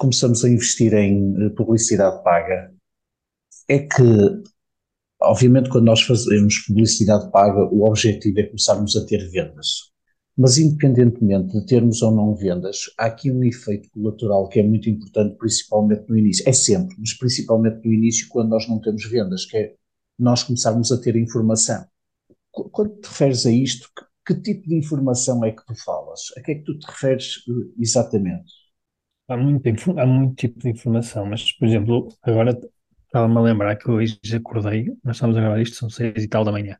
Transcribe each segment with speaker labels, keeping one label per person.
Speaker 1: começamos a investir em eh, publicidade paga é que, obviamente, quando nós fazemos publicidade paga, o objetivo é começarmos a ter vendas. Mas, independentemente de termos ou não vendas, há aqui um efeito colateral que é muito importante, principalmente no início. É sempre, mas principalmente no início, quando nós não temos vendas, que é nós começarmos a ter informação. Quando te referes a isto, que, que tipo de informação é que tu falas? A que é que tu te referes eh, exatamente?
Speaker 2: Há muito, há muito tipo de informação, mas, por exemplo, agora estava-me a lembrar que hoje acordei, nós estamos a gravar isto, são seis e tal da manhã,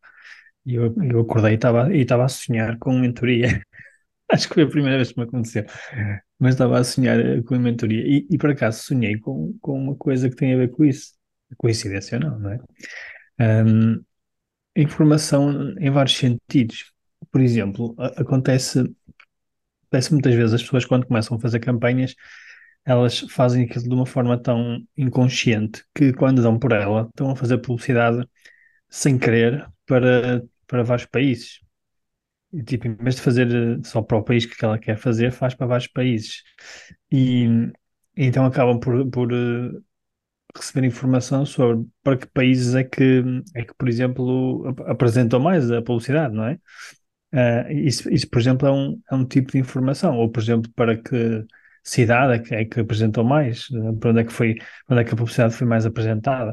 Speaker 2: e eu, eu acordei e estava, e estava a sonhar com mentoria. Acho que foi a primeira vez que me aconteceu, mas estava a sonhar com a mentoria, e, e por acaso sonhei com, com uma coisa que tem a ver com isso. Coincidência ou não, não é? Um, informação em vários sentidos. Por exemplo, acontece acontece muitas vezes as pessoas quando começam a fazer campanhas, elas fazem aquilo de uma forma tão inconsciente que quando dão por ela, estão a fazer publicidade sem querer para, para vários países. E, tipo, em vez de fazer eh, só para o país que ela quer fazer, faz para vários países. E, então acabam por, por uh, receber informação sobre para que países é que, é que, por exemplo, apresentam mais a publicidade, não é? Uh, isso, isso, por exemplo, é um, é um tipo de informação. Ou, por exemplo, para que cidade é que, é que apresentou mais? Uh, para onde é que foi, onde é que a publicidade foi mais apresentada?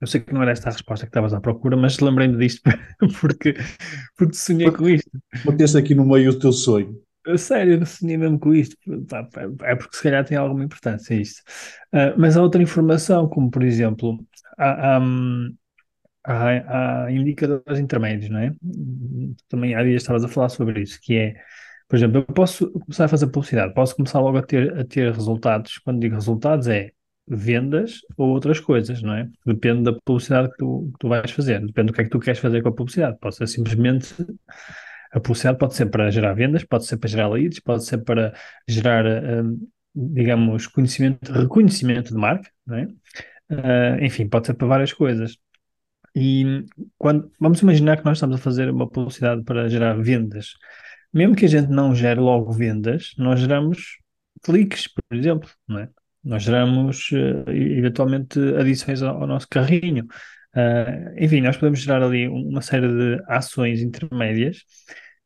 Speaker 2: Eu sei que não era esta a resposta que estavas à procura, mas lembrei-me disto porque, porque sonhei com isto.
Speaker 1: Meteste aqui no meio o teu sonho.
Speaker 2: Sério, eu sonhei mesmo com isto. É porque se calhar tem alguma importância isto. Uh, mas há outra informação, como por exemplo, há, há, hum, há, há indicadores intermédios, não é? Também há dias estavas a falar sobre isso, que é, por exemplo, eu posso começar a fazer publicidade, posso começar logo a ter, a ter resultados, quando digo resultados é vendas ou outras coisas, não é? Depende da publicidade que tu, que tu vais fazer, depende do que é que tu queres fazer com a publicidade. Pode ser simplesmente a publicidade pode ser para gerar vendas, pode ser para gerar leads, pode ser para gerar, um, digamos, conhecimento, reconhecimento de marca, não é? Uh, enfim, pode ser para várias coisas. E quando, vamos imaginar que nós estamos a fazer uma publicidade para gerar vendas. Mesmo que a gente não gere logo vendas, nós geramos cliques, por exemplo, não é? Nós geramos uh, eventualmente adições ao, ao nosso carrinho. Uh, enfim, nós podemos gerar ali uma série de ações intermédias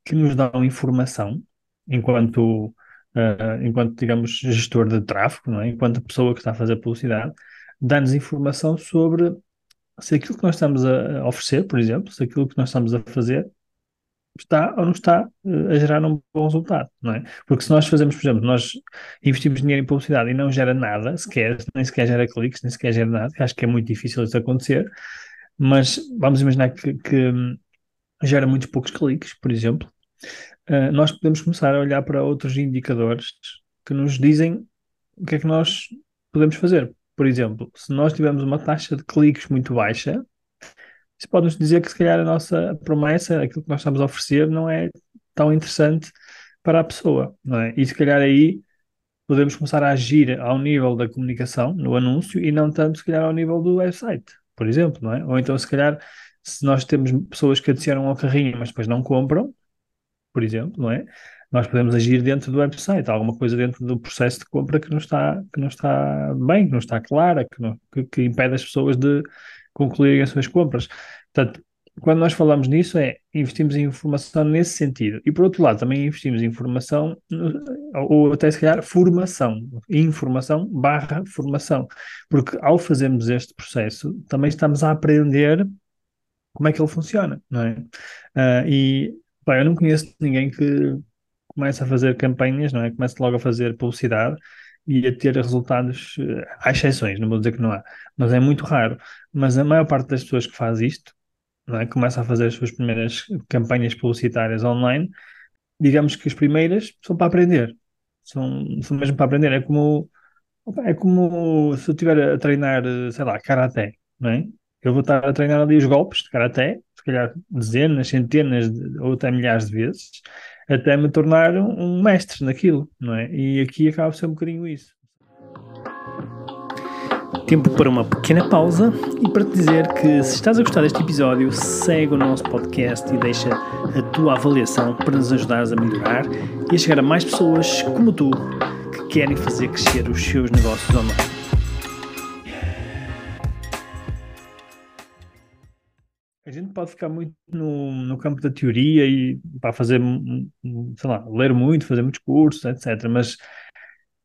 Speaker 2: que nos dão informação enquanto, uh, enquanto digamos, gestor de tráfego, não é? enquanto pessoa que está a fazer publicidade, dá-nos informação sobre se aquilo que nós estamos a oferecer, por exemplo, se aquilo que nós estamos a fazer está ou não está eh, a gerar um bom resultado, não é? Porque se nós fazemos, por exemplo, nós investimos dinheiro em publicidade e não gera nada, sequer, nem sequer gera cliques, nem sequer gera nada, acho que é muito difícil isso acontecer, mas vamos imaginar que, que hum, gera muitos poucos cliques, por exemplo, uh, nós podemos começar a olhar para outros indicadores que nos dizem o que é que nós podemos fazer. Por exemplo, se nós tivermos uma taxa de cliques muito baixa, isso pode-nos dizer que se calhar a nossa promessa, aquilo que nós estamos a oferecer, não é tão interessante para a pessoa, não é? E se calhar aí podemos começar a agir ao nível da comunicação, no anúncio, e não tanto se calhar ao nível do website, por exemplo, não é? Ou então se calhar se nós temos pessoas que adicionam ao carrinho, mas depois não compram, por exemplo, não é? Nós podemos agir dentro do website, alguma coisa dentro do processo de compra que não está, que não está bem, que não está clara, que, não, que, que impede as pessoas de concluírem as suas compras. Portanto, quando nós falamos nisso, é investimos em informação nesse sentido. E por outro lado, também investimos em informação, ou até se calhar formação, informação barra formação. Porque ao fazermos este processo, também estamos a aprender como é que ele funciona, não é? Uh, e bem, eu não conheço ninguém que começa a fazer campanhas, não é? Começa logo a fazer publicidade e a ter resultados, eh, há exceções, não vou dizer que não há, mas é muito raro. Mas a maior parte das pessoas que faz isto, não é? Começa a fazer as suas primeiras campanhas publicitárias online, digamos que as primeiras são para aprender, são, são mesmo para aprender. É como É como se eu estiver a treinar, eh, sei lá, karaté, não é? Eu vou estar a treinar ali os golpes de karaté, se calhar dezenas, centenas de- ou até milhares de vezes, até me tornar um, mestre naquilo, não é? E aqui acaba ser um bocadinho isso. Tempo para uma pequena pausa e para te dizer que se estás a gostar deste episódio, segue o nosso podcast e deixa a tua avaliação para nos ajudares a melhorar e a chegar a mais pessoas como tu que querem fazer crescer os seus negócios online. A gente pode ficar muito no, no campo da teoria e para fazer, sei lá, ler muito, fazer muitos cursos, etc. Mas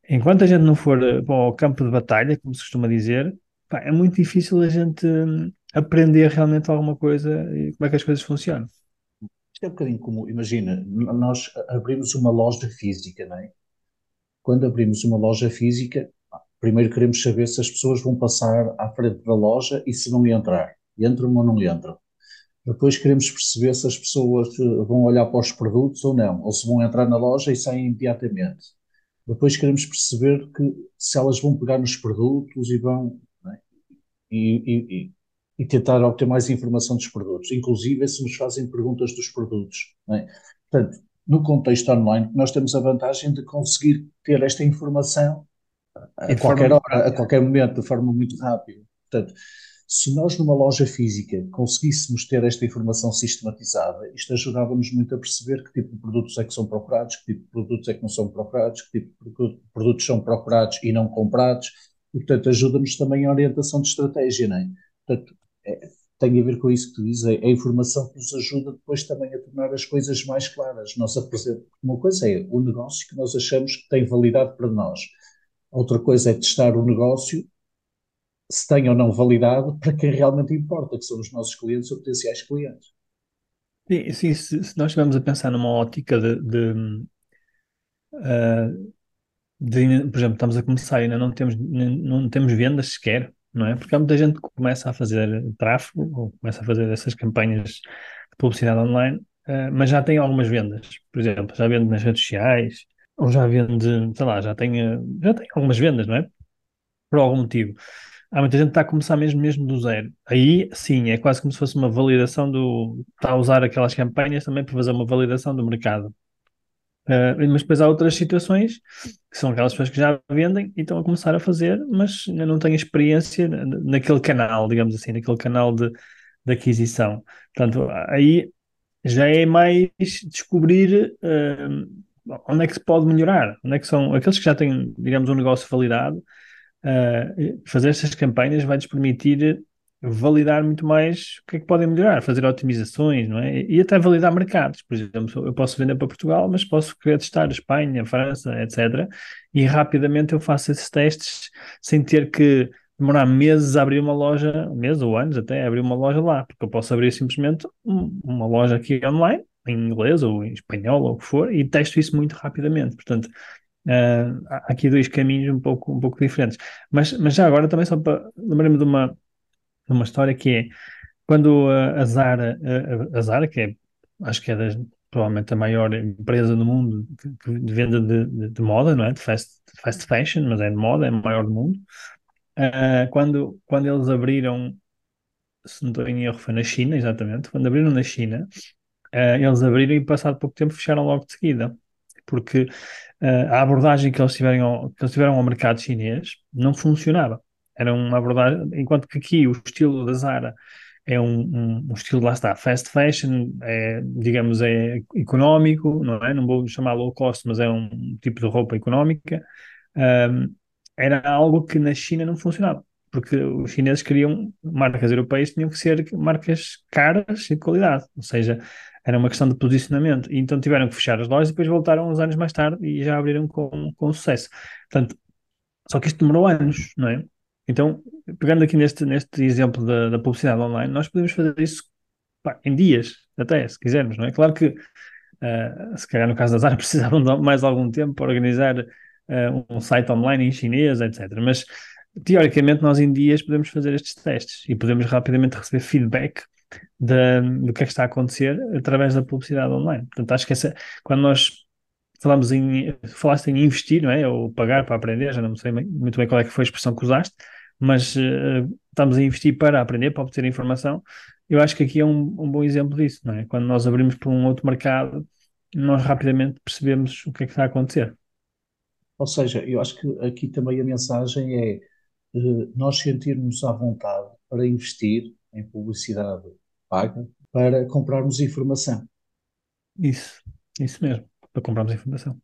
Speaker 2: enquanto a gente não for eh, para o campo de batalha, como se costuma dizer, pá, é muito difícil a gente hum, aprender realmente alguma coisa e como é que as coisas funcionam.
Speaker 1: Isto é um bocadinho como, imagina, nós abrimos uma loja física, não é? Quando abrimos uma loja física, primeiro queremos saber se as pessoas vão passar à frente da loja e se vão entrar. Entram ou não entram. Depois queremos perceber se as pessoas eh, vão olhar para os produtos ou não, ou se vão entrar na loja e saem imediatamente. Depois queremos perceber que se elas vão pegar nos produtos e vão, é? e, e- e- tentar obter mais informação dos produtos, inclusive se nos fazem perguntas dos produtos. é? Portanto, no contexto online, nós temos a vantagem de conseguir ter esta informação a
Speaker 2: E de
Speaker 1: qualquer hora, a qualquer momento, de forma muito rápida. Portanto, se nós numa loja física conseguíssemos ter esta informação sistematizada, isto ajudava-nos muito a perceber que tipo de produtos é que são procurados, que tipo de produtos é que não são procurados, que tipo de produ- produtos são procurados e não comprados, e portanto ajuda-nos também a orientação de estratégia, não é? Portanto, é, tem a ver com isso que tu dizes, é a informação que nos ajuda depois também a tornar as coisas mais claras. Nós apresentamos, uma coisa é o negócio que nós achamos que tem validade para nós, outra coisa é testar o negócio se tem ou não validade para quem realmente importa, que são os nossos clientes ou potenciais clientes.
Speaker 2: Sim, sim, se, se nós estivermos a pensar numa ótica de, de, ah, de, por exemplo, estamos a começar e ainda não temos, não temos vendas sequer, não é? Porque há muita gente que começa a fazer tráfego ou começa a fazer essas campanhas de publicidade online, ah, mas já tem algumas vendas. Por exemplo, já vende nas redes sociais, ou já vende, sei lá, já tem, ah, já tem algumas vendas, não é? Por algum motivo. Há muita gente que está a começar mesmo, mesmo do zero. Aí, sim, é quase como se fosse uma validação do. Está a usar aquelas campanhas também para fazer uma validação do mercado. Uh, mas depois há outras situações que são aquelas pessoas que já vendem e estão a começar a fazer, mas ainda não têm experiência na- naquele canal, digamos assim, naquele canal de, de aquisição. Portanto, aí já é mais descobrir uh, onde é que se pode melhorar, onde é que são aqueles que já têm, digamos, um negócio validado. Uh, fazer estas campanhas vai-nos permitir validar muito mais o que é que podem melhorar, fazer otimizações, não é? E até validar mercados. Por exemplo, eu posso vender para Portugal, mas posso querer testar Espanha, França, etc. E rapidamente eu faço esses testes sem ter que demorar meses a abrir uma loja, meses ou anos até, a abrir uma loja lá, porque eu posso abrir simplesmente um- uma loja aqui online, em inglês ou em espanhol ou o que for, e testo isso muito rapidamente. Portanto, ah, há aqui dois caminhos um pouco, um pouco diferentes. Mas, mas já agora também só para lembrei-me de uma, de uma história que é quando a, Zara, a, Zara, que é, acho que é das, provavelmente a maior empresa do mundo de venda de, de- de moda, não é? De fast, fast fashion, mas é de moda, é a maior do mundo. Ah, quando, quando eles abriram, se não estou em erro, foi na China, exatamente, quando abriram na China, ah, eles abriram e passado pouco tempo fecharam logo de seguida, porque ah, a abordagem que eles tiveram que eles tiveram ao mercado chinês não funcionava. Era uma abordagem, enquanto que aqui o estilo da Zara é um, um, um estilo, lá está, fast fashion, é, digamos, é económico, não é? Não vou chamar low cost, mas é um tipo de roupa económica. Ahm, era algo que na China não funcionava, porque os chineses queriam, marcas europeias tinham que ser marcas caras e de qualidade, ou seja, era uma questão de posicionamento. E então tiveram que fechar as lojas e depois voltaram uns anos mais tarde e já abriram com, com sucesso. Portanto, só que isto demorou anos, não é? Então, pegando aqui neste, neste exemplo da, da publicidade online, nós podemos fazer isso pá, em dias, até, se quisermos, não é? Claro que, ah, se calhar no caso da Zara, precisavam de mais algum tempo para organizar ah, um site online em chinês, etc. Mas, teoricamente, nós em dias podemos fazer estes testes e podemos rapidamente receber feedback da- do que é que está a acontecer através da publicidade online. Portanto, acho que essa, quando nós falamos em, falaste em investir, não é? Ou pagar para aprender, já não sei muito bem qual é que foi a expressão que usaste, mas uh, estamos a investir para aprender, para obter informação. Eu acho que aqui é um, um bom exemplo disso, não é? Quando nós abrimos para um outro mercado, nós rapidamente percebemos o que é que está a acontecer.
Speaker 1: Ou seja, eu acho que aqui também a mensagem é uh, nós sentirmos à vontade para investir em publicidade paga para comprarmos informação.
Speaker 2: Isso, isso mesmo, para comprarmos informação.